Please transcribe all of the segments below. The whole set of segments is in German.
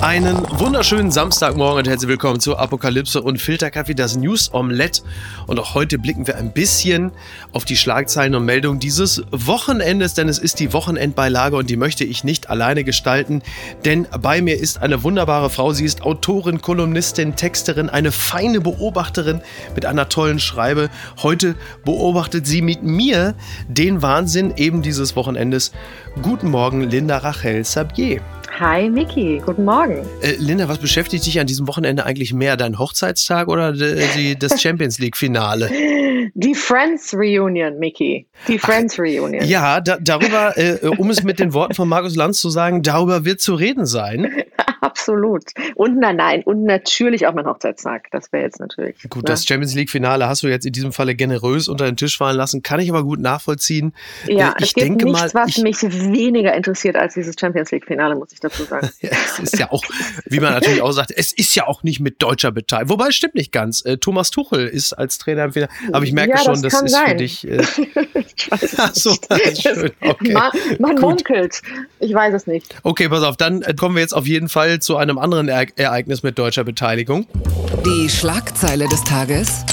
Einen wunderschönen Samstagmorgen und herzlich willkommen zu Apokalypse und Filterkaffee, das News Omelette. Und auch heute blicken wir ein bisschen auf die Schlagzeilen und Meldungen dieses Wochenendes, denn es ist die Wochenendbeilage und die möchte ich nicht alleine gestalten, denn bei mir ist eine wunderbare Frau. Sie ist Autorin, Kolumnistin, Texterin, eine feine Beobachterin mit einer tollen Schreibe. Heute beobachtet sie mit mir den Wahnsinn eben dieses Wochenendes. Guten Morgen, Linda Rachel Sabier. Hi Miki, guten Morgen. Äh, Linda, was beschäftigt dich an diesem Wochenende eigentlich mehr? Dein Hochzeitstag oder die, das Champions League-Finale? Die Friends Reunion, Miki. Die Friends Ach, Reunion. Ja, da, darüber, äh, um es mit den Worten von Markus Lanz zu sagen, darüber wird zu reden sein. Absolut. Und nein, nein, und natürlich auch mein Hochzeitstag. Das wäre jetzt natürlich. Gut, ne? das Champions League-Finale hast du jetzt in diesem Falle generös unter den Tisch fallen lassen. Kann ich aber gut nachvollziehen. Ja, äh, ich es gibt denke nichts, mal, was ich, mich weniger interessiert als dieses Champions League-Finale, muss ich dazu sagen. ja, es ist ja auch, wie man natürlich auch sagt, es ist ja auch nicht mit deutscher Beteiligung. Wobei, es stimmt nicht ganz. Äh, Thomas Tuchel ist als Trainer im Finale. Aber ich merke ja, schon, das, das ist sein. für dich. Äh, Ach so, nicht. Schön. Okay. Man, man munkelt. Ich weiß es nicht. Okay, pass auf, dann äh, kommen wir jetzt auf jeden Fall zu einem anderen Ereignis mit deutscher Beteiligung. Die Schlagzeile des Tages.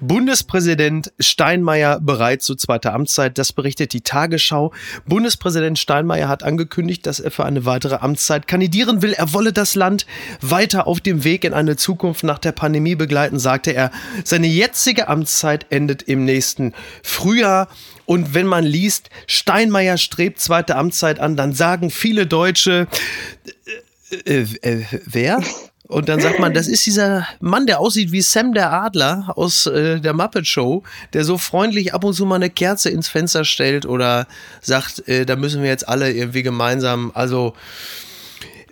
Bundespräsident Steinmeier bereit zu zweiter Amtszeit. Das berichtet die Tagesschau. Bundespräsident Steinmeier hat angekündigt, dass er für eine weitere Amtszeit kandidieren will. Er wolle das Land weiter auf dem Weg in eine Zukunft nach der Pandemie begleiten, sagte er. Seine jetzige Amtszeit endet im nächsten Frühjahr. Und wenn man liest, Steinmeier strebt zweite Amtszeit an, dann sagen viele Deutsche, äh, äh wer? Und dann sagt man, das ist dieser Mann, der aussieht wie Sam der Adler aus äh, der Muppet Show, der so freundlich ab und zu mal eine Kerze ins Fenster stellt oder sagt, äh, da müssen wir jetzt alle irgendwie gemeinsam, also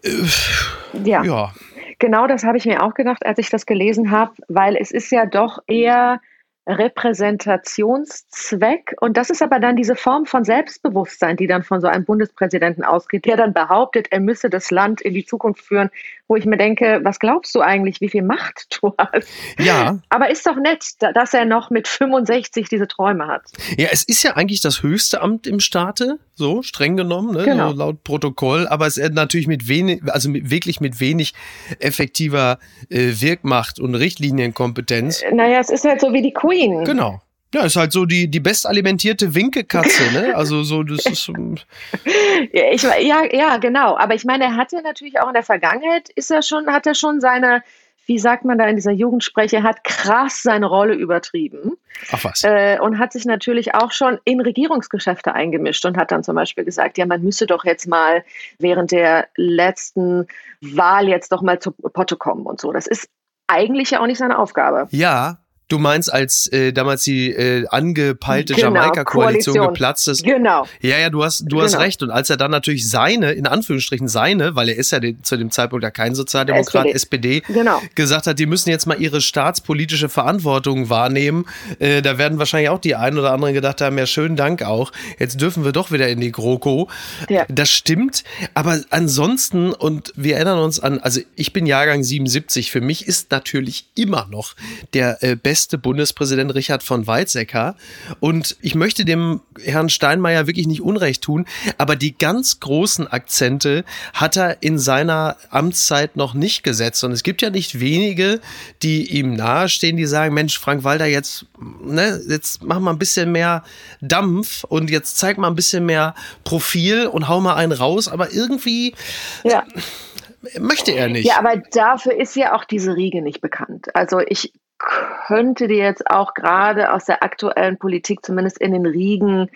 äh, ja. ja. Genau das habe ich mir auch gedacht, als ich das gelesen habe, weil es ist ja doch eher Repräsentationszweck. Und das ist aber dann diese Form von Selbstbewusstsein, die dann von so einem Bundespräsidenten ausgeht, der dann behauptet, er müsse das Land in die Zukunft führen, wo ich mir denke, was glaubst du eigentlich, wie viel Macht du hast? Ja. Aber ist doch nett, dass er noch mit 65 diese Träume hat. Ja, es ist ja eigentlich das höchste Amt im Staate, so streng genommen, ne? genau. so laut Protokoll, aber es ist natürlich mit wenig, also mit, wirklich mit wenig effektiver äh, Wirkmacht und Richtlinienkompetenz. Naja, es ist halt so wie die Queen. Genau. Ja, ist halt so die, die bestalimentierte Winkekatze, ne? Also so, das ist. ja, ich, ja, ja, genau. Aber ich meine, er hat ja natürlich auch in der Vergangenheit, ist er schon, hat er schon seine, wie sagt man da in dieser Jugendspreche, hat krass seine Rolle übertrieben. Ach was. Äh, und hat sich natürlich auch schon in Regierungsgeschäfte eingemischt und hat dann zum Beispiel gesagt, ja, man müsse doch jetzt mal während der letzten Wahl jetzt doch mal zu Potte kommen und so. Das ist eigentlich ja auch nicht seine Aufgabe. Ja, Du meinst, als äh, damals die äh, angepeilte genau, Jamaika-Koalition geplatzt ist. Genau. Ja, ja, du hast, du genau. hast recht. Und als er dann natürlich seine, in Anführungsstrichen seine, weil er ist ja de, zu dem Zeitpunkt ja kein Sozialdemokrat, SPD, SPD genau. gesagt hat, die müssen jetzt mal ihre staatspolitische Verantwortung wahrnehmen. Äh, da werden wahrscheinlich auch die einen oder anderen gedacht haben, ja, schönen Dank auch. Jetzt dürfen wir doch wieder in die GroKo. Ja. Das stimmt. Aber ansonsten, und wir erinnern uns an, also ich bin Jahrgang 77, für mich ist natürlich immer noch der äh, beste beste Bundespräsident Richard von Weizsäcker. Und ich möchte dem Herrn Steinmeier wirklich nicht Unrecht tun, aber die ganz großen Akzente hat er in seiner Amtszeit noch nicht gesetzt. Und es gibt ja nicht wenige, die ihm nahestehen, die sagen, Mensch, Frank Walter, jetzt, ne, jetzt mach mal ein bisschen mehr Dampf und jetzt zeig mal ein bisschen mehr Profil und hau mal einen raus. Aber irgendwie. Ja möchte er nicht. Ja, aber dafür ist ja auch diese Riege nicht bekannt. Also ich könnte dir jetzt auch gerade aus der aktuellen Politik, zumindest in den Riegen,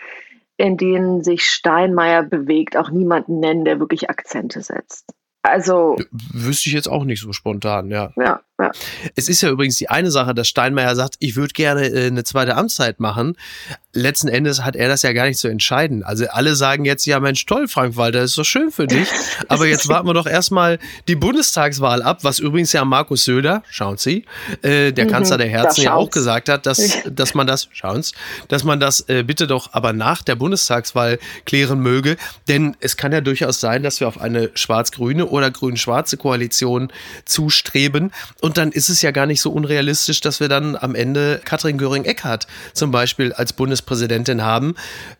in denen sich Steinmeier bewegt, auch niemanden nennen, der wirklich Akzente setzt. Also. Wüsste ich jetzt auch nicht so spontan, ja. Ja, ja. Es ist ja übrigens die eine Sache, dass Steinmeier sagt, ich würde gerne äh, eine zweite Amtszeit machen. Letzten Endes hat er das ja gar nicht zu entscheiden. Also alle sagen jetzt, ja Mensch, toll, Frank Walter, ist doch schön für dich. Aber jetzt warten wir doch erstmal die Bundestagswahl ab, was übrigens ja Markus Söder, schauen Sie, äh, der mhm, Kanzler der Herzen ja auch gesagt hat, dass, dass man das, schauen Sie, dass man das äh, bitte doch aber nach der Bundestagswahl klären möge. Denn es kann ja durchaus sein, dass wir auf eine schwarz-grüne oder grün-schwarze Koalition zustreben. Und dann ist es ja gar nicht so unrealistisch, dass wir dann am Ende Katrin Göring-Eckardt zum Beispiel als Bundespräsidentin haben.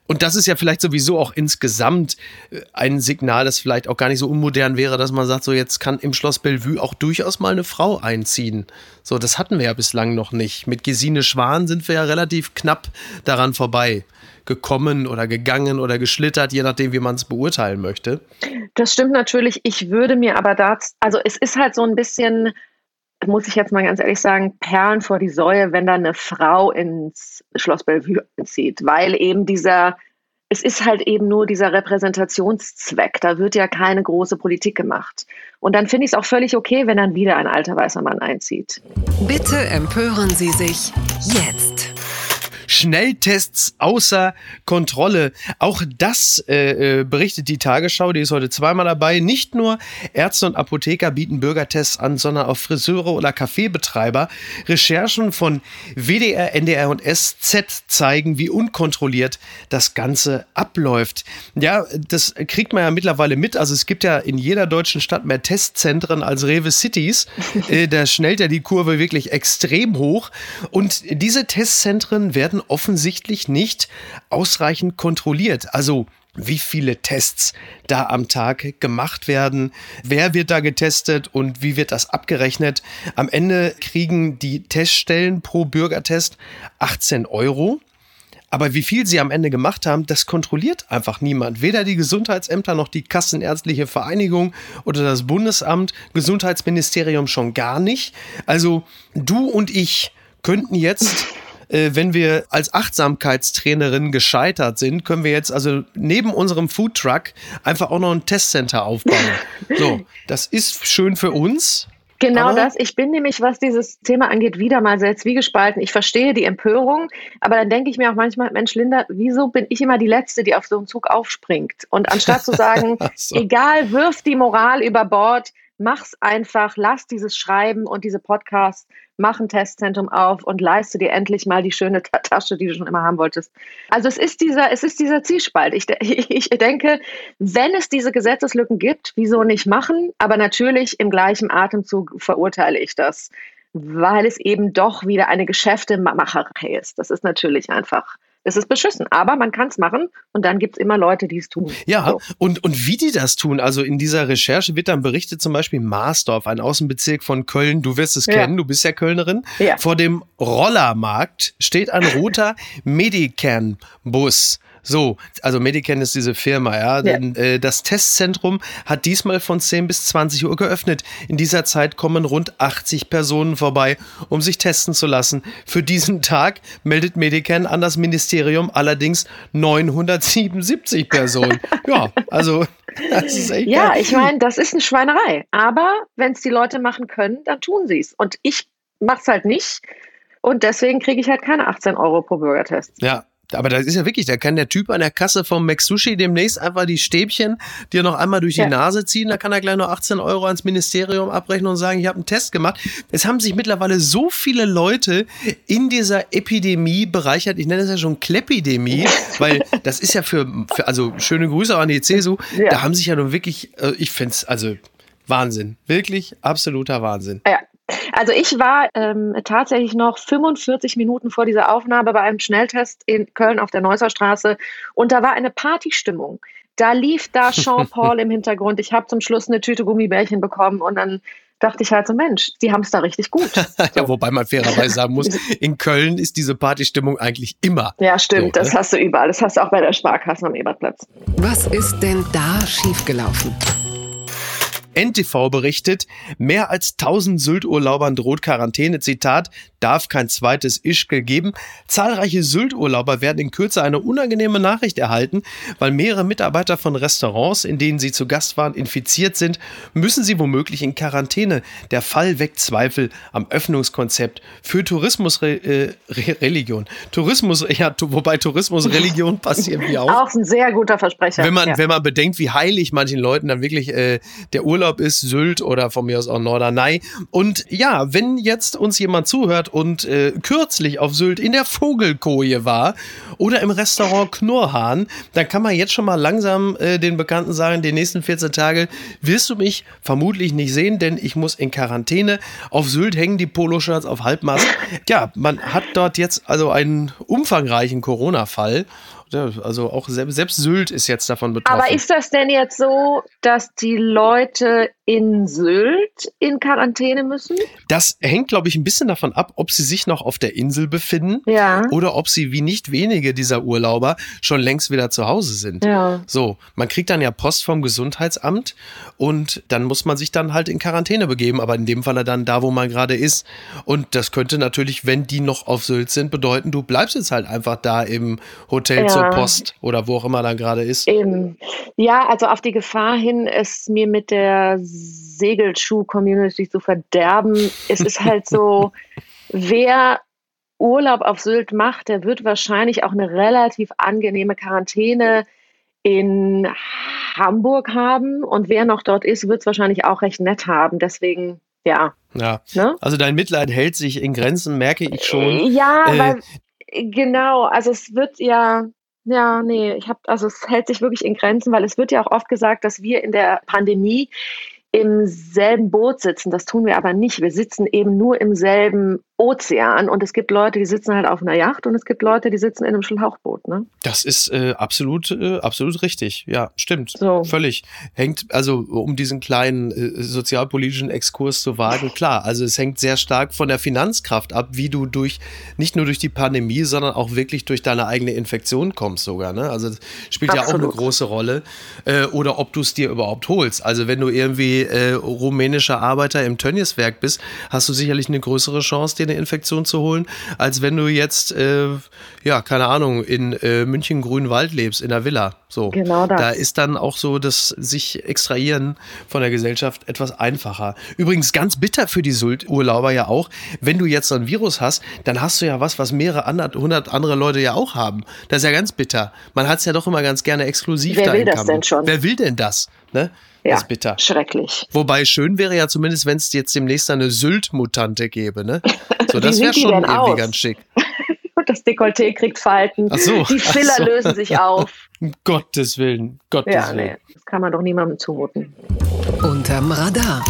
Und das ist ja vielleicht sowieso auch insgesamt äh, ein Signal, das vielleicht auch gar nicht so unmodern wäre, dass man sagt, so jetzt kann im Schloss Bellevue auch durchaus mal eine Frau einziehen. So, das hatten wir ja bislang noch nicht. Mit Gesine Schwan sind wir ja relativ knapp daran vorbei gekommen oder gegangen oder geschlittert, je nachdem, wie man es beurteilen möchte. Das stimmt natürlich. Ich würde mir aber dazu, also es ist halt so ein bisschen muss ich jetzt mal ganz ehrlich sagen, Perlen vor die Säue, wenn da eine Frau ins Schloss Bellevue zieht, weil eben dieser, es ist halt eben nur dieser Repräsentationszweck, da wird ja keine große Politik gemacht. Und dann finde ich es auch völlig okay, wenn dann wieder ein alter weißer Mann einzieht. Bitte empören Sie sich jetzt. Schnelltests außer Kontrolle. Auch das äh, äh, berichtet die Tagesschau, die ist heute zweimal dabei. Nicht nur Ärzte und Apotheker bieten Bürgertests an, sondern auch Friseure oder Kaffeebetreiber. Recherchen von WDR, NDR und SZ zeigen, wie unkontrolliert das Ganze abläuft. Ja, das kriegt man ja mittlerweile mit. Also es gibt ja in jeder deutschen Stadt mehr Testzentren als Rewe Cities. Äh, da schnellt ja die Kurve wirklich extrem hoch. Und diese Testzentren werden offensichtlich nicht ausreichend kontrolliert. Also wie viele Tests da am Tag gemacht werden, wer wird da getestet und wie wird das abgerechnet. Am Ende kriegen die Teststellen pro Bürgertest 18 Euro. Aber wie viel sie am Ende gemacht haben, das kontrolliert einfach niemand. Weder die Gesundheitsämter noch die Kassenärztliche Vereinigung oder das Bundesamt, Gesundheitsministerium schon gar nicht. Also du und ich könnten jetzt äh, wenn wir als Achtsamkeitstrainerin gescheitert sind, können wir jetzt also neben unserem Foodtruck einfach auch noch ein Testcenter aufbauen. so, das ist schön für uns. Genau aber das. Ich bin nämlich, was dieses Thema angeht, wieder mal sehr zwiegespalten. Ich verstehe die Empörung, aber dann denke ich mir auch manchmal, Mensch, Linda, wieso bin ich immer die Letzte, die auf so einen Zug aufspringt? Und anstatt zu sagen, so. egal, wirf die Moral über Bord, mach's einfach, lass dieses Schreiben und diese Podcasts, mach ein Testzentrum auf und leiste dir endlich mal die schöne Tasche, die du schon immer haben wolltest. Also es ist dieser, es ist dieser Zielspalt. Ich, ich denke, wenn es diese Gesetzeslücken gibt, wieso nicht machen? Aber natürlich im gleichen Atemzug verurteile ich das, weil es eben doch wieder eine Geschäftemacherei ist. Das ist natürlich einfach es ist beschissen, aber man kann es machen und dann gibt es immer Leute, die es tun. Ja, so. und, und wie die das tun, also in dieser Recherche wird dann berichtet, zum Beispiel Marsdorf, ein Außenbezirk von Köln, du wirst es ja. kennen, du bist ja Kölnerin. Ja. Vor dem Rollermarkt steht ein roter Medican-Bus. So, also Medican ist diese Firma, ja. ja. Äh, das Testzentrum hat diesmal von 10 bis 20 Uhr geöffnet. In dieser Zeit kommen rund 80 Personen vorbei, um sich testen zu lassen. Für diesen Tag meldet Medican an das Ministerium allerdings 977 Personen. ja, also das ist echt Ja, geil. ich meine, das ist eine Schweinerei. Aber wenn es die Leute machen können, dann tun sie es. Und ich mache es halt nicht. Und deswegen kriege ich halt keine 18 Euro pro Bürgertest. Ja, aber das ist ja wirklich, da kann der Typ an der Kasse vom McSushi demnächst einfach die Stäbchen dir noch einmal durch die ja. Nase ziehen. Da kann er gleich noch 18 Euro ans Ministerium abrechnen und sagen, ich habe einen Test gemacht. Es haben sich mittlerweile so viele Leute in dieser Epidemie bereichert. Ich nenne es ja schon Klepidemie, weil das ist ja für, für also schöne Grüße auch an die CSU. Ja. Da haben sich ja nun wirklich, äh, ich finde es, also Wahnsinn. Wirklich absoluter Wahnsinn. Ja, also ich war ähm, tatsächlich noch 45 Minuten vor dieser Aufnahme bei einem Schnelltest in Köln auf der Neusser Straße und da war eine Partystimmung. Da lief da Jean-Paul im Hintergrund. Ich habe zum Schluss eine Tüte Gummibärchen bekommen und dann dachte ich halt so, Mensch, die haben es da richtig gut. So. ja, wobei man fairerweise sagen muss, in Köln ist diese Partystimmung eigentlich immer. Ja, stimmt, so, das ne? hast du überall. Das hast du auch bei der Sparkasse am Ebertplatz. Was ist denn da schiefgelaufen? NTV berichtet, mehr als 1000 Sylt-Urlaubern droht Quarantäne. Zitat, darf kein zweites Ischgl geben. Zahlreiche Sylt-Urlauber werden in Kürze eine unangenehme Nachricht erhalten, weil mehrere Mitarbeiter von Restaurants, in denen sie zu Gast waren, infiziert sind, müssen sie womöglich in Quarantäne. Der Fall weckt Zweifel am Öffnungskonzept für Tourismusreligion. Äh, Tourismus, ja, wobei Tourismusreligion passt irgendwie auch. Auch ein sehr guter Versprecher. Wenn man, ja. wenn man bedenkt, wie heilig manchen Leuten dann wirklich äh, der Urlaub ist, Sylt oder von mir aus auch Norderney. Und ja, wenn jetzt uns jemand zuhört und äh, kürzlich auf Sylt in der Vogelkoje war oder im Restaurant Knurrhahn, dann kann man jetzt schon mal langsam äh, den Bekannten sagen, die nächsten 14 Tage wirst du mich vermutlich nicht sehen, denn ich muss in Quarantäne. Auf Sylt hängen die Poloshirts auf Halbmast. Ja, man hat dort jetzt also einen umfangreichen Corona-Fall ja, also auch selbst, selbst Sylt ist jetzt davon betroffen. Aber ist das denn jetzt so, dass die Leute in Sylt in Quarantäne müssen? Das hängt, glaube ich, ein bisschen davon ab, ob sie sich noch auf der Insel befinden ja. oder ob sie wie nicht wenige dieser Urlauber schon längst wieder zu Hause sind. Ja. So, man kriegt dann ja Post vom Gesundheitsamt und dann muss man sich dann halt in Quarantäne begeben, aber in dem Falle dann da, wo man gerade ist. Und das könnte natürlich, wenn die noch auf Sylt sind, bedeuten, du bleibst jetzt halt einfach da im Hotel ja. zur Post oder wo auch immer dann gerade ist. Eben. Ja, also auf die Gefahr hin, es mir mit der Segelschuh-Community zu verderben. Es ist halt so, wer Urlaub auf Sylt macht, der wird wahrscheinlich auch eine relativ angenehme Quarantäne in Hamburg haben. Und wer noch dort ist, wird es wahrscheinlich auch recht nett haben. Deswegen, ja. Ja. Ne? Also dein Mitleid hält sich in Grenzen, merke ich schon. Ja, äh, weil, genau. Also es wird ja, ja, nee, ich habe, also es hält sich wirklich in Grenzen, weil es wird ja auch oft gesagt, dass wir in der Pandemie im selben Boot sitzen. Das tun wir aber nicht. Wir sitzen eben nur im selben Ozean und es gibt Leute, die sitzen halt auf einer Yacht und es gibt Leute, die sitzen in einem Schlauchboot. Ne? Das ist äh, absolut, äh, absolut richtig. Ja, stimmt. So. Völlig. Hängt, also um diesen kleinen äh, sozialpolitischen Exkurs zu wagen, klar, also es hängt sehr stark von der Finanzkraft ab, wie du durch, nicht nur durch die Pandemie, sondern auch wirklich durch deine eigene Infektion kommst sogar. Ne? Also das spielt absolut. ja auch eine große Rolle. Äh, oder ob du es dir überhaupt holst. Also wenn du irgendwie äh, rumänischer Arbeiter im Tönnieswerk bist, hast du sicherlich eine größere Chance, dir eine Infektion zu holen, als wenn du jetzt, äh, ja, keine Ahnung, in äh, München Grünwald lebst, in der Villa. So. Genau das. Da ist dann auch so das sich extrahieren von der Gesellschaft etwas einfacher. Übrigens ganz bitter für die Urlauber ja auch, wenn du jetzt so ein Virus hast, dann hast du ja was, was mehrere hundert andere Leute ja auch haben. Das ist ja ganz bitter. Man hat es ja doch immer ganz gerne exklusiv Wer will das denn schon? Wer will denn das? Ne? Ja, das ist bitter. Schrecklich. Wobei schön wäre ja zumindest, wenn es jetzt demnächst eine Sylt-Mutante gäbe, ne? So, das wäre schon irgendwie aus? ganz schick. das Dekolleté kriegt Falten. Ach so. Die Filler so. lösen sich auf. Um Gottes Willen. Gottes ja, Willen. Nee, das kann man doch niemandem zumuten. Unterm Radar.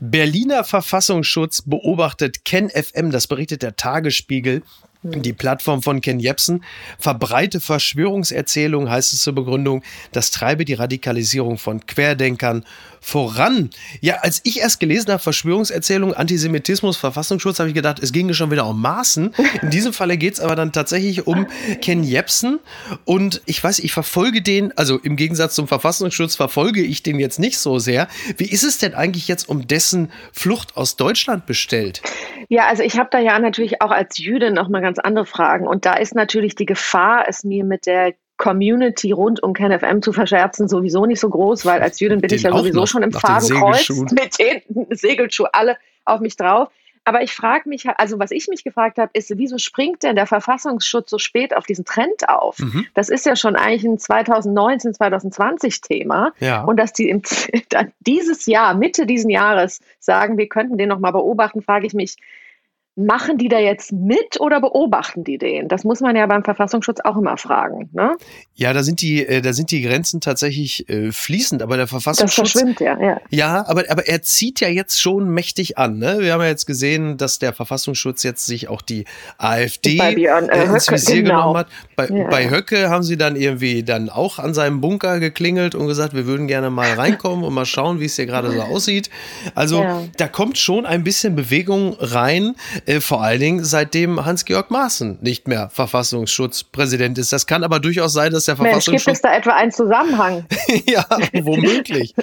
Berliner Verfassungsschutz beobachtet KenFM, das berichtet der Tagesspiegel. Die Plattform von Ken Jebsen verbreite Verschwörungserzählungen, heißt es zur Begründung, das treibe die Radikalisierung von Querdenkern voran. Ja, als ich erst gelesen habe, Verschwörungserzählung, Antisemitismus, Verfassungsschutz, habe ich gedacht, es ginge schon wieder um Maßen. In diesem Falle geht es aber dann tatsächlich um Ken Jebsen. Und ich weiß, ich verfolge den, also im Gegensatz zum Verfassungsschutz verfolge ich den jetzt nicht so sehr. Wie ist es denn eigentlich jetzt um dessen Flucht aus Deutschland bestellt? Ja, also ich habe da ja natürlich auch als Jüdin noch mal ganz andere Fragen. Und da ist natürlich die Gefahr, es mir mit der Community rund um KenFM zu verscherzen sowieso nicht so groß, weil als Jüdin bin den ich ja sowieso schon im Fadenkreuz mit den Segelschuhen alle auf mich drauf. Aber ich frage mich, also was ich mich gefragt habe, ist, wieso springt denn der Verfassungsschutz so spät auf diesen Trend auf? Mhm. Das ist ja schon eigentlich ein 2019, 2020 Thema. Ja. Und dass die im, dieses Jahr, Mitte diesen Jahres sagen, wir könnten den nochmal beobachten, frage ich mich, Machen die da jetzt mit oder beobachten die den? Das muss man ja beim Verfassungsschutz auch immer fragen. Ne? Ja, da sind die, äh, da sind die Grenzen tatsächlich äh, fließend, aber der Verfassungsschutz. Das verschwimmt ja, ja. Ja, aber, aber er zieht ja jetzt schon mächtig an. Ne? Wir haben ja jetzt gesehen, dass der Verfassungsschutz jetzt sich auch die AfD bei Björn, äh, ins Visier genau. genommen hat. Bei, ja. bei Höcke haben sie dann irgendwie dann auch an seinem Bunker geklingelt und gesagt, wir würden gerne mal reinkommen und mal schauen, wie es hier gerade so aussieht. Also ja. da kommt schon ein bisschen Bewegung rein. Äh, vor allen Dingen seitdem Hans-Georg Maaßen nicht mehr Verfassungsschutzpräsident ist. Das kann aber durchaus sein, dass der Verfassungsschutz. Mensch, gibt es da etwa einen Zusammenhang? ja, womöglich.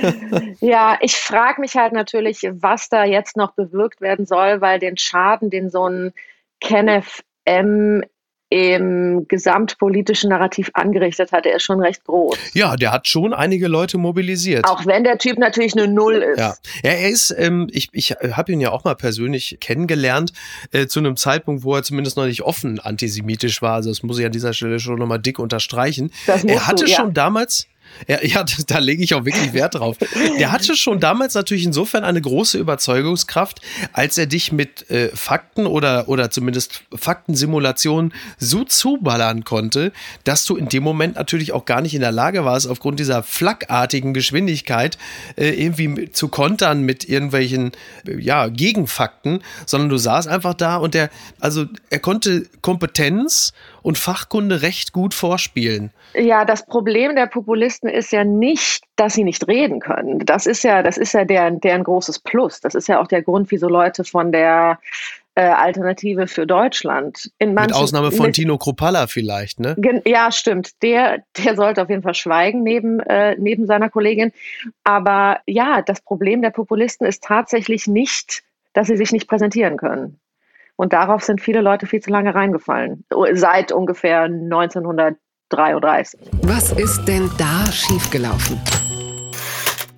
ja, ich frage mich halt natürlich, was da jetzt noch bewirkt werden soll, weil den Schaden, den so ein Kenneth M im gesamtpolitischen Narrativ angerichtet hat, der ist schon recht groß. Ja, der hat schon einige Leute mobilisiert. Auch wenn der Typ natürlich eine Null ist. Ja, ja er ist, ähm, ich, ich habe ihn ja auch mal persönlich kennengelernt, äh, zu einem Zeitpunkt, wo er zumindest noch nicht offen antisemitisch war. Also das muss ich an dieser Stelle schon nochmal dick unterstreichen. er hatte du, ja. schon damals ja, ja, da lege ich auch wirklich Wert drauf. Der hatte schon damals natürlich insofern eine große Überzeugungskraft, als er dich mit äh, Fakten oder, oder zumindest Faktensimulationen so zuballern konnte, dass du in dem Moment natürlich auch gar nicht in der Lage warst, aufgrund dieser flackartigen Geschwindigkeit äh, irgendwie zu kontern mit irgendwelchen äh, ja, Gegenfakten, sondern du saßt einfach da und der, also er konnte Kompetenz und Fachkunde recht gut vorspielen. Ja, das Problem der Populisten ist ja nicht, dass sie nicht reden können. Das ist ja, das ist ja deren, deren großes Plus. Das ist ja auch der Grund, wieso Leute von der äh, Alternative für Deutschland. In manchen, mit Ausnahme von mit, Tino Kropalla vielleicht, ne? Ja, stimmt. Der, der sollte auf jeden Fall schweigen neben, äh, neben seiner Kollegin. Aber ja, das Problem der Populisten ist tatsächlich nicht, dass sie sich nicht präsentieren können. Und darauf sind viele Leute viel zu lange reingefallen. Seit ungefähr 1933. Was ist denn da schiefgelaufen?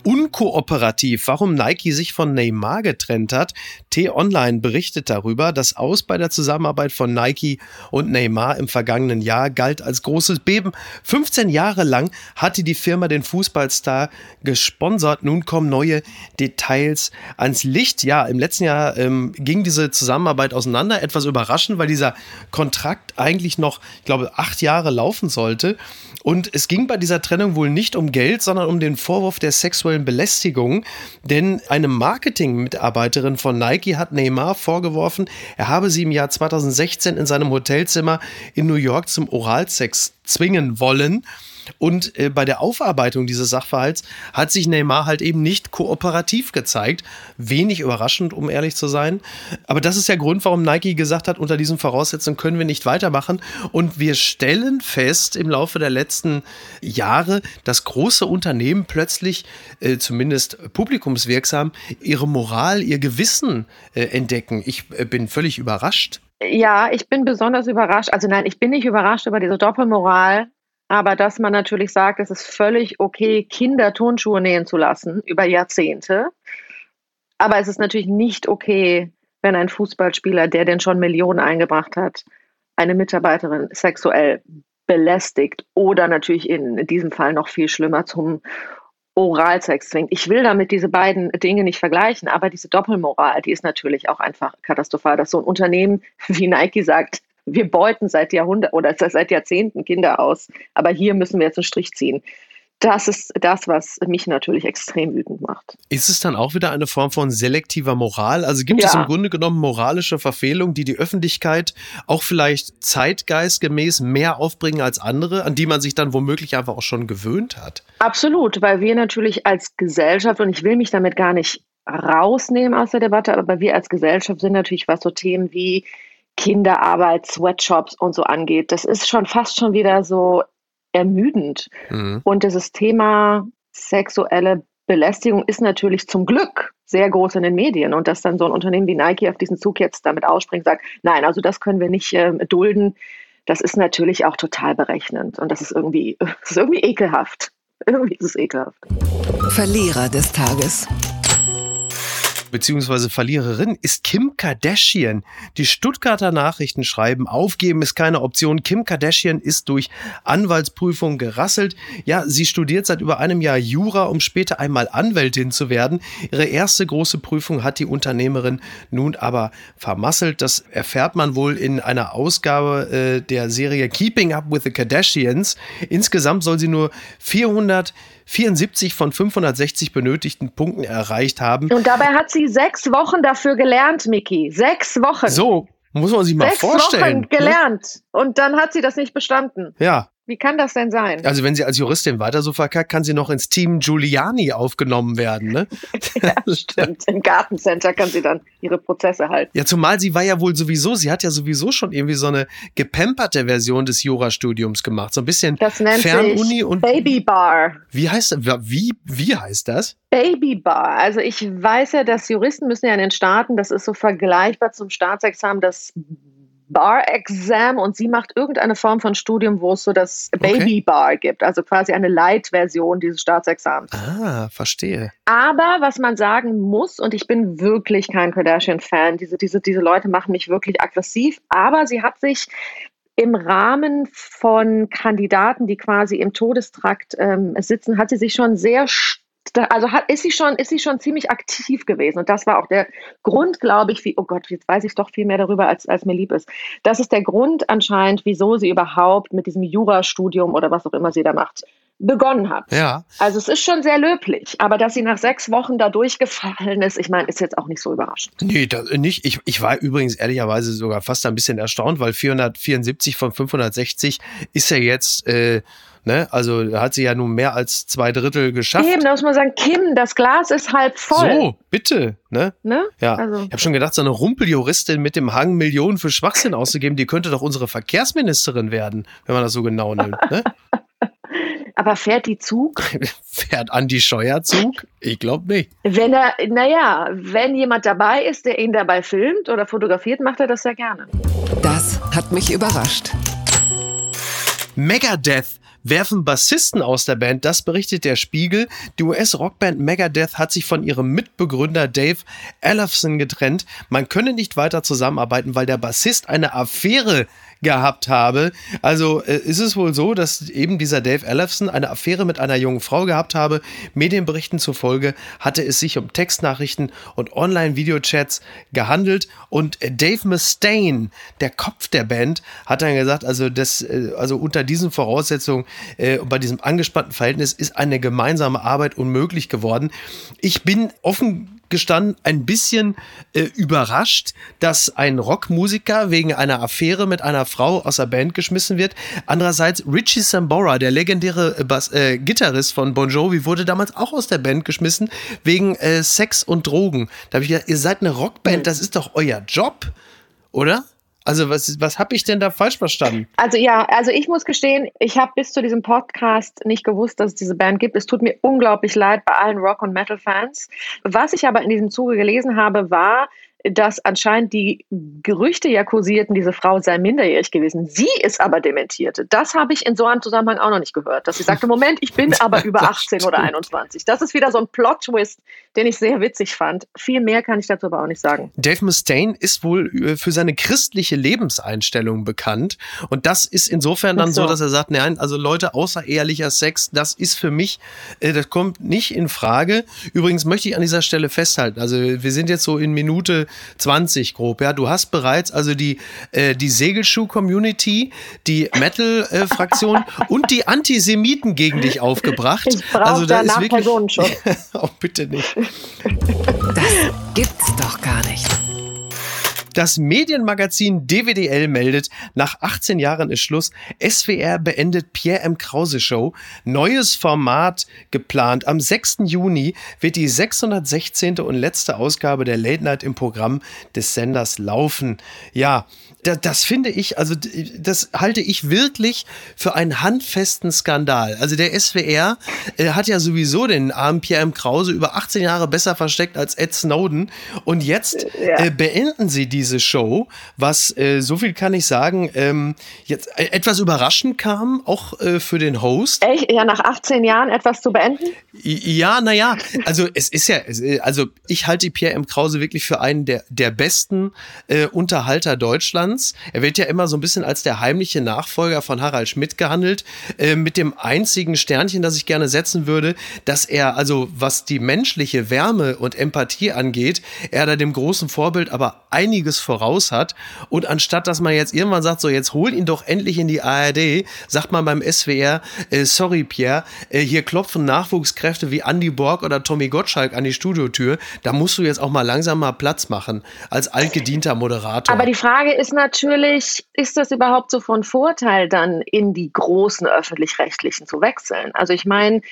Unkooperativ, warum Nike sich von Neymar getrennt hat. T-Online berichtet darüber, das Aus bei der Zusammenarbeit von Nike und Neymar im vergangenen Jahr galt als großes Beben. 15 Jahre lang hatte die Firma den Fußballstar gesponsert. Nun kommen neue Details ans Licht. Ja, im letzten Jahr ähm, ging diese Zusammenarbeit auseinander. Etwas überraschend, weil dieser Kontrakt eigentlich noch, ich glaube, acht Jahre laufen sollte. Und es ging bei dieser Trennung wohl nicht um Geld, sondern um den Vorwurf der sexuellen Belästigung. Denn eine Marketing-Mitarbeiterin von Nike hat Neymar vorgeworfen, er habe sie im Jahr 2016 in seinem Hotelzimmer in New York zum Oralsex zwingen wollen. Und äh, bei der Aufarbeitung dieses Sachverhalts hat sich Neymar halt eben nicht kooperativ gezeigt. Wenig überraschend, um ehrlich zu sein. Aber das ist der Grund, warum Nike gesagt hat, unter diesen Voraussetzungen können wir nicht weitermachen. Und wir stellen fest im Laufe der letzten Jahre, dass große Unternehmen plötzlich, äh, zumindest publikumswirksam, ihre Moral, ihr Gewissen äh, entdecken. Ich äh, bin völlig überrascht. Ja, ich bin besonders überrascht. Also nein, ich bin nicht überrascht über diese Doppelmoral aber dass man natürlich sagt, es ist völlig okay, Kinder Turnschuhe nähen zu lassen über Jahrzehnte. Aber es ist natürlich nicht okay, wenn ein Fußballspieler, der denn schon Millionen eingebracht hat, eine Mitarbeiterin sexuell belästigt oder natürlich in diesem Fall noch viel schlimmer zum Oralsex zwingt. Ich will damit diese beiden Dinge nicht vergleichen, aber diese Doppelmoral, die ist natürlich auch einfach katastrophal, dass so ein Unternehmen wie Nike sagt, wir beuten seit Jahrhunderten oder seit Jahrzehnten Kinder aus, aber hier müssen wir jetzt einen Strich ziehen. Das ist das, was mich natürlich extrem wütend macht. Ist es dann auch wieder eine Form von selektiver Moral? Also gibt ja. es im Grunde genommen moralische Verfehlungen, die die Öffentlichkeit auch vielleicht zeitgeistgemäß mehr aufbringen als andere, an die man sich dann womöglich einfach auch schon gewöhnt hat? Absolut, weil wir natürlich als Gesellschaft, und ich will mich damit gar nicht rausnehmen aus der Debatte, aber wir als Gesellschaft sind natürlich, was so Themen wie Kinderarbeit, Sweatshops und so angeht. Das ist schon fast schon wieder so ermüdend. Mhm. Und dieses Thema sexuelle Belästigung ist natürlich zum Glück sehr groß in den Medien. Und dass dann so ein Unternehmen wie Nike auf diesen Zug jetzt damit ausspringt, sagt, nein, also das können wir nicht äh, dulden, das ist natürlich auch total berechnend. Und das ist irgendwie, das ist irgendwie ekelhaft. Irgendwie ist es ekelhaft. Verlierer des Tages beziehungsweise Verliererin ist Kim Kardashian. Die Stuttgarter Nachrichten schreiben, aufgeben ist keine Option. Kim Kardashian ist durch Anwaltsprüfung gerasselt. Ja, sie studiert seit über einem Jahr Jura, um später einmal Anwältin zu werden. Ihre erste große Prüfung hat die Unternehmerin nun aber vermasselt. Das erfährt man wohl in einer Ausgabe äh, der Serie Keeping Up with the Kardashians. Insgesamt soll sie nur 400 74 von 560 benötigten Punkten erreicht haben. Und dabei hat sie sechs Wochen dafür gelernt, Miki. Sechs Wochen. So, muss man sich mal Sechs vorstellen. Wochen ne? gelernt. Ne? Und dann hat sie das nicht bestanden. Ja, Wie kann das denn sein? Also wenn sie als Juristin weiter so verkackt, kann sie noch ins Team Giuliani aufgenommen werden, ne? ja, stimmt. Im Gartencenter kann sie dann ihre Prozesse halten. Ja, zumal sie war ja wohl sowieso, sie hat ja sowieso schon irgendwie so eine gepamperte Version des Jurastudiums gemacht. So ein bisschen das nennt Fernuni und Babybar. Wie heißt das? Wie, wie heißt das? Babybar. Also ich weiß ja, dass Juristen müssen ja in den Staaten, das ist so vergleichbar zum Staatsexamen, das Bar-Exam und sie macht irgendeine Form von Studium, wo es so das Baby-Bar okay. gibt, also quasi eine Light-Version dieses Staatsexamens. Ah, verstehe. Aber was man sagen muss, und ich bin wirklich kein Kardashian-Fan, diese, diese, diese Leute machen mich wirklich aggressiv, aber sie hat sich im Rahmen von Kandidaten, die quasi im Todestrakt ähm, sitzen, hat sie sich schon sehr also hat, ist sie schon, ist sie schon ziemlich aktiv gewesen. Und das war auch der Grund, glaube ich, wie, oh Gott, jetzt weiß ich doch viel mehr darüber, als, als mir lieb ist. Das ist der Grund anscheinend, wieso sie überhaupt mit diesem Jurastudium oder was auch immer sie da macht, begonnen hat. Ja. Also es ist schon sehr löblich, aber dass sie nach sechs Wochen da durchgefallen ist, ich meine, ist jetzt auch nicht so überraschend. Nee, das, nicht. Ich, ich war übrigens ehrlicherweise sogar fast ein bisschen erstaunt, weil 474 von 560 ist ja jetzt äh, Ne? Also hat sie ja nun mehr als zwei Drittel geschafft. Eben, da muss man sagen, Kim, das Glas ist halb voll. So, bitte. Ne? ne? Ja. Also. Ich habe schon gedacht, so eine Rumpeljuristin mit dem Hang, Millionen für Schwachsinn auszugeben, die könnte doch unsere Verkehrsministerin werden, wenn man das so genau nimmt. Ne? Aber fährt die Zug? fährt Andi Scheuer Zug? Ich glaube nicht. Wenn er, naja, wenn jemand dabei ist, der ihn dabei filmt oder fotografiert, macht er das sehr gerne. Das hat mich überrascht. Megadeth werfen Bassisten aus der Band, das berichtet der Spiegel. Die US-Rockband Megadeth hat sich von ihrem Mitbegründer Dave Ellefson getrennt. Man könne nicht weiter zusammenarbeiten, weil der Bassist eine Affäre gehabt habe. Also äh, ist es wohl so, dass eben dieser Dave Ellefson eine Affäre mit einer jungen Frau gehabt habe. Medienberichten zufolge hatte es sich um Textnachrichten und Online-Videochats gehandelt. Und äh, Dave Mustaine, der Kopf der Band, hat dann gesagt, also das, äh, also unter diesen Voraussetzungen äh, bei diesem angespannten Verhältnis ist eine gemeinsame Arbeit unmöglich geworden. Ich bin offen gestanden ein bisschen äh, überrascht, dass ein Rockmusiker wegen einer Affäre mit einer Frau aus der Band geschmissen wird. Andererseits Richie Sambora, der legendäre äh, Bass, äh, Gitarrist von Bon Jovi, wurde damals auch aus der Band geschmissen wegen äh, Sex und Drogen. Da habe ich gedacht, ihr seid eine Rockband, das ist doch euer Job, oder? Also was, was habe ich denn da falsch verstanden? Also ja, also ich muss gestehen, ich habe bis zu diesem Podcast nicht gewusst, dass es diese Band gibt. Es tut mir unglaublich leid bei allen Rock- und Metal-Fans. Was ich aber in diesem Zuge gelesen habe, war, dass anscheinend die Gerüchte ja kursierten, diese Frau sei minderjährig gewesen. Sie ist aber dementierte. Das habe ich in so einem Zusammenhang auch noch nicht gehört. Dass sie sagte, Moment, ich bin aber über 18 oder 21. Das ist wieder so ein Plot-Twist, den ich sehr witzig fand. Viel mehr kann ich dazu aber auch nicht sagen. Dave Mustaine ist wohl äh, für seine christliche Lebenseinstellung bekannt. Und das ist insofern dann so. so, dass er sagt, nein, also Leute, außer ehrlicher Sex, das ist für mich, äh, das kommt nicht in Frage. Übrigens möchte ich an dieser Stelle festhalten, also wir sind jetzt so in Minute 20 grob. Ja, du hast bereits also die, äh, die Segelschuh-Community, die Metal-Fraktion und die Antisemiten gegen dich aufgebracht. Ich also da ist wirklich. Personenschutz. oh, bitte nicht. Das gibt's doch gar nicht. Das Medienmagazin DWDL meldet, nach 18 Jahren ist Schluss. SWR beendet Pierre M. Krause Show. Neues Format geplant. Am 6. Juni wird die 616. und letzte Ausgabe der Late Night im Programm des Senders laufen. Ja, das, das finde ich, also das halte ich wirklich für einen handfesten Skandal. Also der SWR äh, hat ja sowieso den armen Pierre M. Krause über 18 Jahre besser versteckt als Ed Snowden. Und jetzt ja. äh, beenden sie diese Show, was, äh, so viel kann ich sagen, ähm, jetzt äh, etwas überraschend kam, auch äh, für den Host. Echt? Ja, nach 18 Jahren etwas zu beenden? Ja, naja, also es ist ja, äh, also ich halte Pierre M. Krause wirklich für einen der, der besten äh, Unterhalter Deutschlands. Distanz. Er wird ja immer so ein bisschen als der heimliche Nachfolger von Harald Schmidt gehandelt, äh, mit dem einzigen Sternchen, das ich gerne setzen würde, dass er, also was die menschliche Wärme und Empathie angeht, er da dem großen Vorbild aber einiges voraus hat. Und anstatt, dass man jetzt irgendwann sagt, so jetzt hol ihn doch endlich in die ARD, sagt man beim SWR, äh, sorry Pierre, äh, hier klopfen Nachwuchskräfte wie Andy Borg oder Tommy Gottschalk an die Studiotür. Da musst du jetzt auch mal langsam mal Platz machen als altgedienter Moderator. Aber die Frage ist natürlich, ist das überhaupt so von Vorteil, dann in die großen öffentlich-rechtlichen zu wechseln? Also ich meine,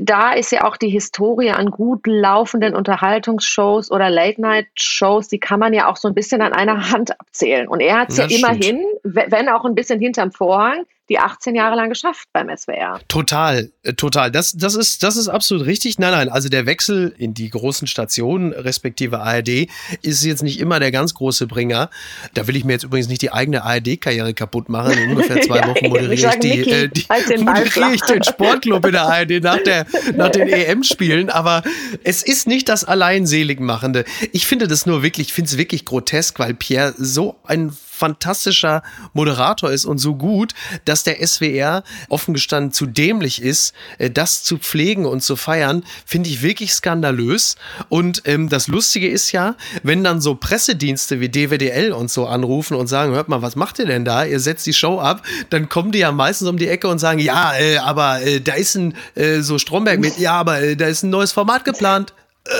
da ist ja auch die Historie an gut laufenden Unterhaltungsshows oder Late-Night-Shows, die kann man ja auch so ein bisschen an einer Hand abzählen. Und er hat es ja, ja immerhin, wenn auch ein bisschen hinterm Vorhang, die 18 Jahre lang geschafft beim SWR. Total, äh, total. Das, das, ist, das ist absolut richtig. Nein, nein, also der Wechsel in die großen Stationen, respektive ARD, ist jetzt nicht immer der ganz große Bringer. Da will ich mir jetzt übrigens nicht die eigene ARD-Karriere kaputt machen. In ungefähr zwei Wochen moderiere ich, die, Niki, äh, die, halt moderiere ich den Sportclub in der ARD nach, der, nach den EM-Spielen. Aber es ist nicht das Alleinseligmachende. Ich finde das nur wirklich, ich finde es wirklich grotesk, weil Pierre so ein fantastischer Moderator ist und so gut, dass der SWR offen gestanden zu dämlich ist, äh, das zu pflegen und zu feiern, finde ich wirklich skandalös. Und ähm, das Lustige ist ja, wenn dann so Pressedienste wie DWDL und so anrufen und sagen, hört mal, was macht ihr denn da? Ihr setzt die Show ab, dann kommen die ja meistens um die Ecke und sagen, ja, äh, aber äh, da ist ein äh, so Stromberg mit, ja, aber äh, da ist ein neues Format geplant äh,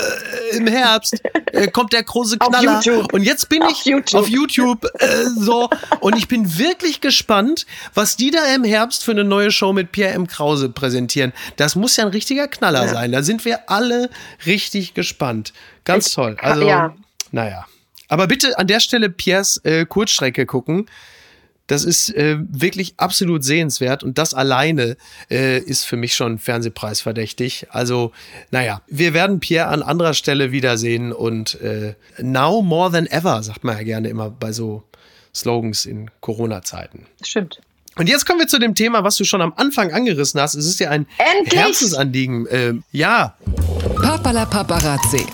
im Herbst äh, kommt der große Knaller. Und jetzt bin auf ich YouTube. auf YouTube äh, so und ich bin wirklich gespannt, was die da im Herbst für eine neue Show mit Pierre M. Krause präsentieren. Das muss ja ein richtiger Knaller ja. sein. Da sind wir alle richtig gespannt. Ganz ich, toll. Also, ja. naja. Aber bitte an der Stelle Piers äh, Kurzstrecke gucken. Das ist äh, wirklich absolut sehenswert und das alleine äh, ist für mich schon Fernsehpreisverdächtig. Also, naja, wir werden Pierre an anderer Stelle wiedersehen und äh, now more than ever, sagt man ja gerne immer bei so Slogans in Corona-Zeiten. Stimmt. Und jetzt kommen wir zu dem Thema, was du schon am Anfang angerissen hast. Es ist ja ein Endlich! Herzensanliegen. Äh, ja. Papala Paparazzi.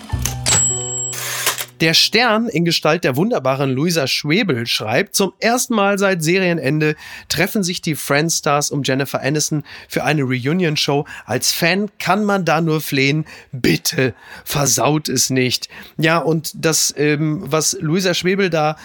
Der Stern in Gestalt der wunderbaren Luisa Schwebel schreibt, zum ersten Mal seit Serienende treffen sich die Friends-Stars um Jennifer Aniston für eine Reunion-Show. Als Fan kann man da nur flehen, bitte versaut es nicht. Ja, und das, ähm, was Luisa Schwebel da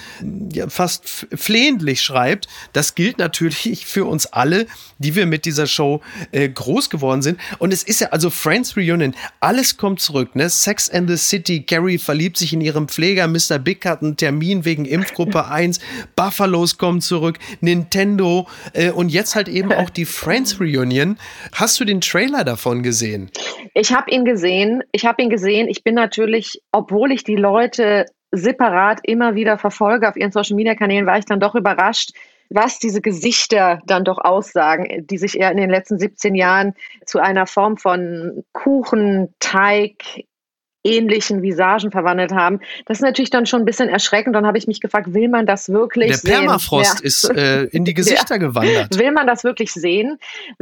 ja, fast flehentlich schreibt, das gilt natürlich für uns alle, die wir mit dieser Show äh, groß geworden sind. Und es ist ja also Friends Reunion, alles kommt zurück, ne? Sex and the City, Gary verliebt sich in ihrem Pfleger, Mr. Big hat einen Termin wegen Impfgruppe 1, Buffalos kommen zurück, Nintendo äh, und jetzt halt eben auch die Friends Reunion. Hast du den Trailer davon gesehen? Ich habe ihn gesehen. Ich habe ihn gesehen. Ich bin natürlich, obwohl ich die Leute separat immer wieder verfolge auf ihren Social Media Kanälen, war ich dann doch überrascht, was diese Gesichter dann doch aussagen, die sich eher in den letzten 17 Jahren zu einer Form von Kuchen, Teig, ähnlichen Visagen verwandelt haben. Das ist natürlich dann schon ein bisschen erschreckend. Dann habe ich mich gefragt, will man das wirklich Der sehen? Der Permafrost ja. ist äh, in die Gesichter ja. gewandert. Will man das wirklich sehen?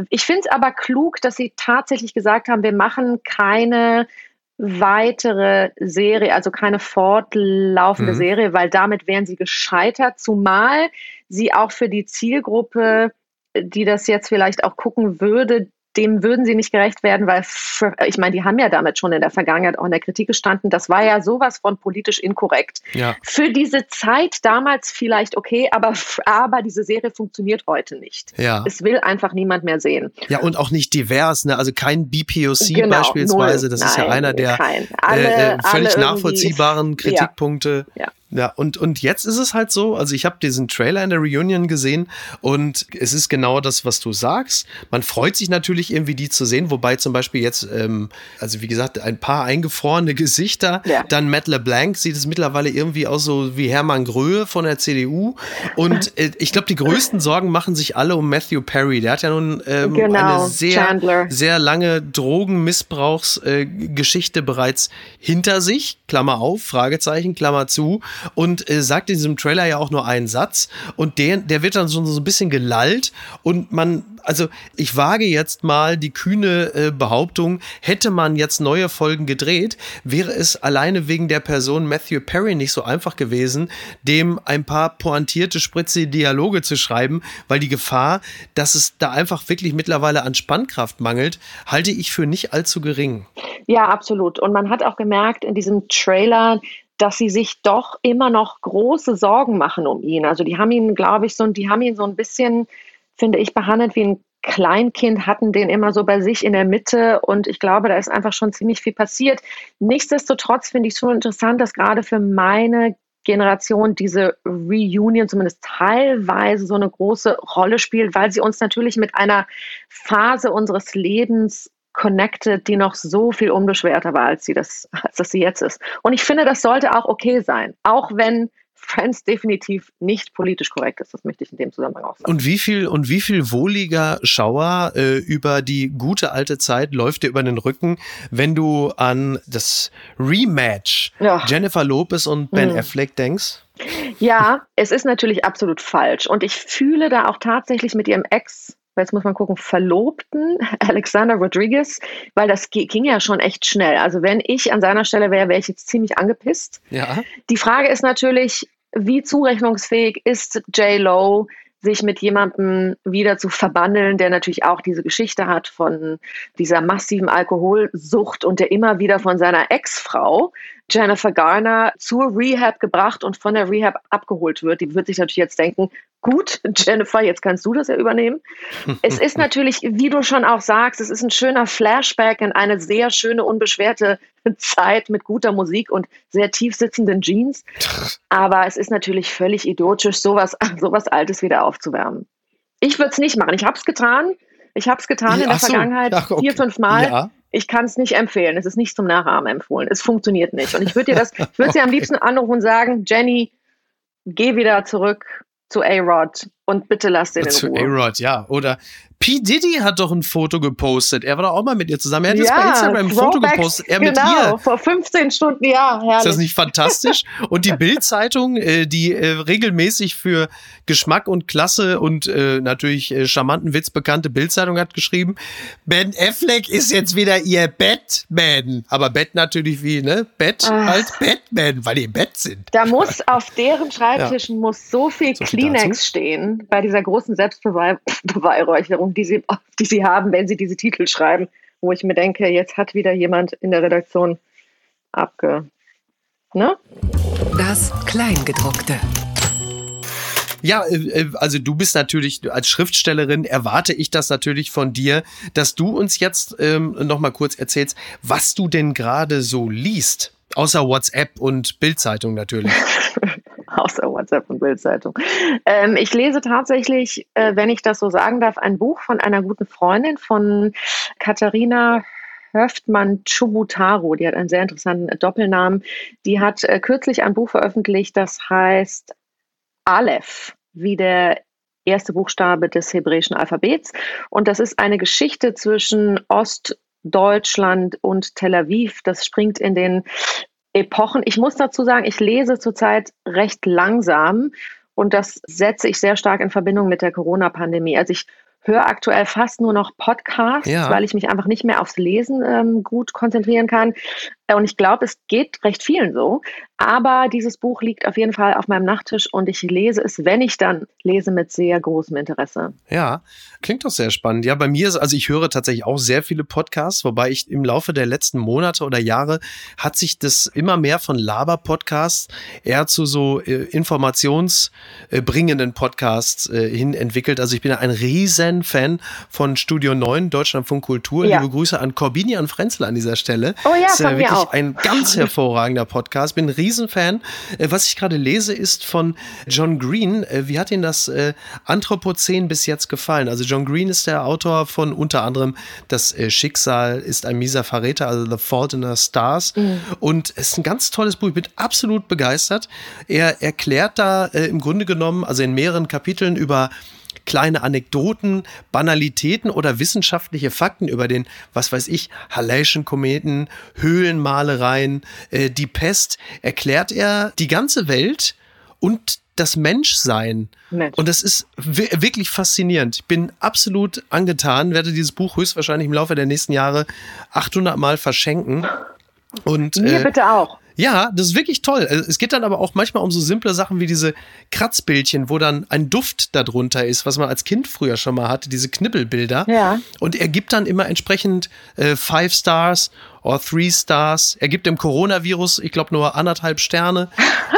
Ich finde es aber klug, dass sie tatsächlich gesagt haben, wir machen keine weitere Serie, also keine fortlaufende mhm. Serie, weil damit wären sie gescheitert, zumal sie auch für die Zielgruppe, die das jetzt vielleicht auch gucken würde, dem würden sie nicht gerecht werden, weil ich meine, die haben ja damit schon in der Vergangenheit auch in der Kritik gestanden. Das war ja sowas von politisch inkorrekt. Ja. Für diese Zeit damals vielleicht okay, aber, aber diese Serie funktioniert heute nicht. Ja. Es will einfach niemand mehr sehen. Ja, und auch nicht divers, ne? also kein BPOC genau, beispielsweise. Das Nein, ist ja einer der alle, äh, äh, völlig nachvollziehbaren Kritikpunkte. Ja. ja. Ja, und, und jetzt ist es halt so, also ich habe diesen Trailer in der Reunion gesehen und es ist genau das, was du sagst. Man freut sich natürlich irgendwie, die zu sehen, wobei zum Beispiel jetzt, ähm, also wie gesagt, ein paar eingefrorene Gesichter. Ja. Dann Matt LeBlanc sieht es mittlerweile irgendwie aus so wie Hermann Gröhe von der CDU. Und äh, ich glaube, die größten Sorgen machen sich alle um Matthew Perry. Der hat ja nun ähm, genau, eine sehr, sehr lange Drogenmissbrauchsgeschichte äh, bereits hinter sich. Klammer auf, Fragezeichen, Klammer zu und äh, sagt in diesem Trailer ja auch nur einen Satz und der, der wird dann so, so ein bisschen gelallt und man, also ich wage jetzt mal die kühne äh, Behauptung, hätte man jetzt neue Folgen gedreht, wäre es alleine wegen der Person Matthew Perry nicht so einfach gewesen, dem ein paar pointierte, spritzige Dialoge zu schreiben, weil die Gefahr, dass es da einfach wirklich mittlerweile an Spannkraft mangelt, halte ich für nicht allzu gering. Ja, absolut. Und man hat auch gemerkt in diesem Trailer, dass sie sich doch immer noch große Sorgen machen um ihn. Also die haben ihn, glaube ich, so, die haben ihn so ein bisschen, finde ich, behandelt wie ein Kleinkind, hatten den immer so bei sich in der Mitte und ich glaube, da ist einfach schon ziemlich viel passiert. Nichtsdestotrotz finde ich es schon interessant, dass gerade für meine Generation diese Reunion zumindest teilweise so eine große Rolle spielt, weil sie uns natürlich mit einer Phase unseres Lebens connected, die noch so viel unbeschwerter war, als sie das, als das sie jetzt ist. Und ich finde, das sollte auch okay sein, auch wenn Friends definitiv nicht politisch korrekt ist. Das möchte ich in dem Zusammenhang auch sagen. Und wie viel und wie viel wohliger Schauer äh, über die gute alte Zeit läuft dir über den Rücken, wenn du an das Rematch ja. Jennifer Lopez und Ben mhm. Affleck denkst? Ja, es ist natürlich absolut falsch. Und ich fühle da auch tatsächlich mit ihrem Ex jetzt muss man gucken, Verlobten, Alexander Rodriguez, weil das ging ja schon echt schnell. Also wenn ich an seiner Stelle wäre, wäre ich jetzt ziemlich angepisst. Ja. Die Frage ist natürlich, wie zurechnungsfähig ist J. Lo, sich mit jemandem wieder zu verbandeln, der natürlich auch diese Geschichte hat von dieser massiven Alkoholsucht und der immer wieder von seiner Ex-Frau Jennifer Garner zur Rehab gebracht und von der Rehab abgeholt wird. Die wird sich natürlich jetzt denken, gut, Jennifer, jetzt kannst du das ja übernehmen. es ist natürlich, wie du schon auch sagst, es ist ein schöner Flashback in eine sehr schöne, unbeschwerte Zeit mit guter Musik und sehr tief sitzenden Jeans. Aber es ist natürlich völlig idiotisch, sowas, sowas Altes wieder aufzuwärmen. Ich würde es nicht machen. Ich habe es getan. Ich habe es getan in der so. Vergangenheit Ach, okay. vier, fünf Mal. Ja ich kann es nicht empfehlen. Es ist nicht zum Nachahmen empfohlen. Es funktioniert nicht. Und ich würde dir das, ich würde sie am liebsten anrufen und sagen, Jenny, geh wieder zurück zu A-Rod und bitte lass den zu in Ruhe. Zu A-Rod, ja. Oder P. Diddy hat doch ein Foto gepostet. Er war doch auch mal mit ihr zusammen. Er hat ja, jetzt bei Instagram ein Foto gepostet. Er genau, mit ihr. vor 15 Stunden, ja. Herrlich. Ist das nicht fantastisch? Und die Bild-Zeitung, äh, die äh, regelmäßig für Geschmack und Klasse und äh, natürlich äh, charmanten Witz bekannte Bild-Zeitung hat geschrieben, Ben Affleck ist jetzt wieder ihr Batman. Aber Bett natürlich wie, ne? Bett Ach. als Batman, weil die im Bett sind. Da muss auf deren Schreibtischen ja. muss so viel so Kleenex stehen bei dieser großen Selbstbeweihräucherung die sie, die sie haben, wenn sie diese Titel schreiben, wo ich mir denke, jetzt hat wieder jemand in der Redaktion abge. Ne? Das Kleingedruckte. Ja, äh, äh, also du bist natürlich als Schriftstellerin, erwarte ich das natürlich von dir, dass du uns jetzt ähm, nochmal kurz erzählst, was du denn gerade so liest. Außer WhatsApp und Bildzeitung natürlich. außer WhatsApp und Bildzeitung. Ähm, ich lese tatsächlich, äh, wenn ich das so sagen darf, ein Buch von einer guten Freundin von Katharina Höftmann Chubutaro. Die hat einen sehr interessanten Doppelnamen. Die hat äh, kürzlich ein Buch veröffentlicht, das heißt Aleph, wie der erste Buchstabe des hebräischen Alphabets. Und das ist eine Geschichte zwischen Ostdeutschland und Tel Aviv. Das springt in den Epochen. Ich muss dazu sagen, ich lese zurzeit recht langsam und das setze ich sehr stark in Verbindung mit der Corona-Pandemie. Also ich höre aktuell fast nur noch Podcasts, ja. weil ich mich einfach nicht mehr aufs Lesen ähm, gut konzentrieren kann. Und ich glaube, es geht recht vielen so. Aber dieses Buch liegt auf jeden Fall auf meinem Nachttisch und ich lese es, wenn ich dann lese, mit sehr großem Interesse. Ja, klingt doch sehr spannend. Ja, bei mir ist, also ich höre tatsächlich auch sehr viele Podcasts, wobei ich im Laufe der letzten Monate oder Jahre hat sich das immer mehr von Laber-Podcasts eher zu so äh, informationsbringenden Podcasts äh, hin entwickelt. Also ich bin ein riesen Fan von Studio 9, Deutschlandfunk Kultur. Ja. Liebe Grüße an Corbinian Frenzel an dieser Stelle. Oh ja, von mir auch. ein ganz hervorragender Podcast. Bin ein Riesenfan. Äh, was ich gerade lese, ist von John Green. Äh, wie hat Ihnen das äh, Anthropozän bis jetzt gefallen? Also John Green ist der Autor von unter anderem Das Schicksal ist ein mieser Verräter, also The Fault in the Stars. Mhm. Und es ist ein ganz tolles Buch. Ich bin absolut begeistert. Er erklärt da im Grunde genommen, also in mehreren Kapiteln über kleine Anekdoten, Banalitäten oder wissenschaftliche Fakten über den, was weiß ich, Halleischen Kometen, Höhlenmalereien, äh, die Pest, erklärt er die ganze Welt und das Menschsein. Mensch. Und das ist wirklich faszinierend. Ich bin absolut angetan, werde dieses Buch höchstwahrscheinlich im Laufe der nächsten Jahre 800 Mal verschenken. Und, Mir äh, bitte auch. Ja, das ist wirklich toll. Also, es geht dann aber auch manchmal um so simple Sachen wie diese Kratzbildchen, wo dann ein Duft darunter ist, was man als Kind früher schon mal hatte, diese Knibbelbilder. Ja. Und er gibt dann immer entsprechend äh, Five Stars oder Three Stars. Er gibt dem Coronavirus, ich glaube, nur anderthalb Sterne.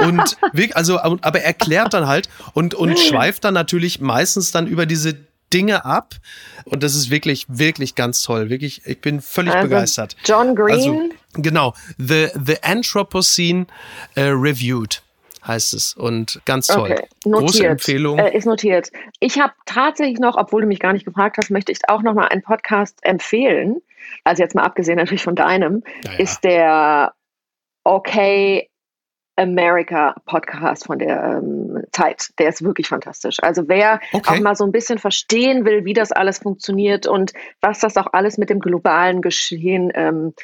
Und also, aber er erklärt dann halt und, und schweift dann natürlich meistens dann über diese Dinge ab. Und das ist wirklich, wirklich ganz toll. Wirklich, ich bin völlig also begeistert. John Green. Also, genau. The, The Anthropocene uh, Reviewed heißt es. Und ganz toll. Okay. Große Empfehlung. Äh, ist notiert. Ich habe tatsächlich noch, obwohl du mich gar nicht gefragt hast, möchte ich auch noch mal einen Podcast empfehlen. Also jetzt mal abgesehen natürlich von deinem, ja, ja. ist der Okay America Podcast von der ähm, Zeit. Der ist wirklich fantastisch. Also wer okay. auch mal so ein bisschen verstehen will, wie das alles funktioniert und was das auch alles mit dem globalen Geschehen ähm,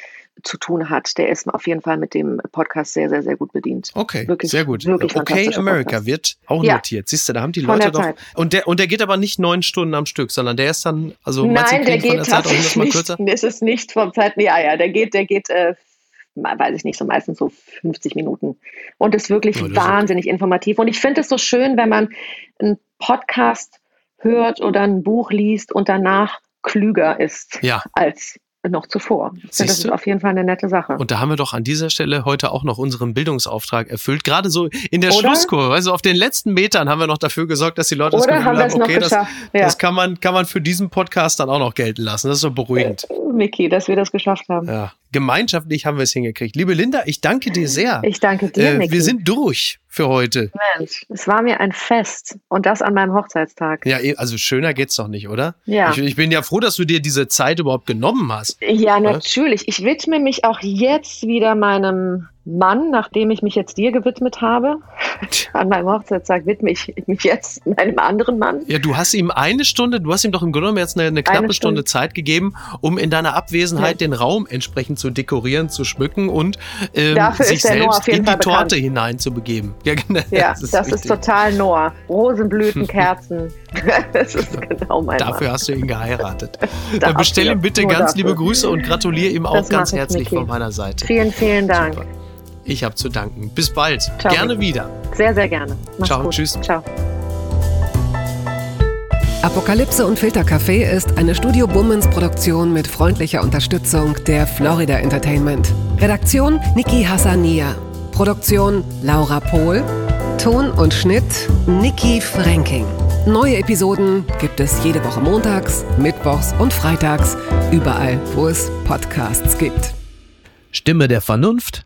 zu tun hat, der ist auf jeden Fall mit dem Podcast sehr, sehr, sehr gut bedient. Okay, wirklich, sehr gut. Wirklich okay, America Podcast. wird auch ja. notiert. Siehst du, da haben die Leute doch. Zeit. Und der, und der geht aber nicht neun Stunden am Stück, sondern der ist dann, also Nein, der geht von der Zeit auch mal kürzer? Es ist nicht vom Zeit, ja, ja, der geht, der geht äh, weiß ich nicht, so meistens so 50 Minuten. Und ist wirklich ja, wahnsinnig ist informativ. Und ich finde es so schön, wenn man einen Podcast hört oder ein Buch liest und danach klüger ist ja. als noch zuvor. Finde, das ist auf jeden Fall eine nette Sache. Und da haben wir doch an dieser Stelle heute auch noch unseren Bildungsauftrag erfüllt. Gerade so in der Oder? Schlusskurve, also auf den letzten Metern haben wir noch dafür gesorgt, dass die Leute das Gefühl haben, haben okay, das, ja. das, kann, man, kann man für diesen Podcast dann auch noch gelten lassen. Das ist so beruhigend. Äh, Miki, dass wir das geschafft haben. Ja gemeinschaftlich haben wir es hingekriegt. Liebe Linda, ich danke dir sehr. Ich danke dir. Äh, wir sind durch für heute. Mensch, es war mir ein Fest und das an meinem Hochzeitstag. Ja, eh, also schöner geht's doch nicht, oder? Ja. Ich, ich bin ja froh, dass du dir diese Zeit überhaupt genommen hast. Ja, natürlich. Ich widme mich auch jetzt wieder meinem Mann, nachdem ich mich jetzt dir gewidmet habe, an meinem Hochzeitstag widme ich mich jetzt einem anderen Mann. Ja, du hast ihm eine Stunde, du hast ihm doch im Grunde genommen jetzt eine, eine knappe eine Stunde. Stunde. Zeit gegeben, um in deiner Abwesenheit ja. den Raum entsprechend zu dekorieren, zu schmücken und ähm, sich selbst in die Torte hinein zu begeben. Ja, genau. Ja, das, ist, das ist, total Noah. Rosenblüten, Kerzen. das ist genau mein Dafür Mann. hast du ihn geheiratet. Dann bestell ihm bitte ganz dafür. liebe Grüße und gratuliere ihm auch das ganz herzlich von meiner Seite. Vielen, vielen Dank. Super. Ich habe zu danken. Bis bald. Ciao, gerne bitte. wieder. Sehr, sehr gerne. Mach's Ciao, gut. tschüss. Ciao. Apokalypse und Filtercafé ist eine Studio Bummens Produktion mit freundlicher Unterstützung der Florida Entertainment. Redaktion Niki Hassania. Produktion Laura Pohl. Ton und Schnitt Niki Franking. Neue Episoden gibt es jede Woche montags, mittwochs und freitags, überall, wo es Podcasts gibt. Stimme der Vernunft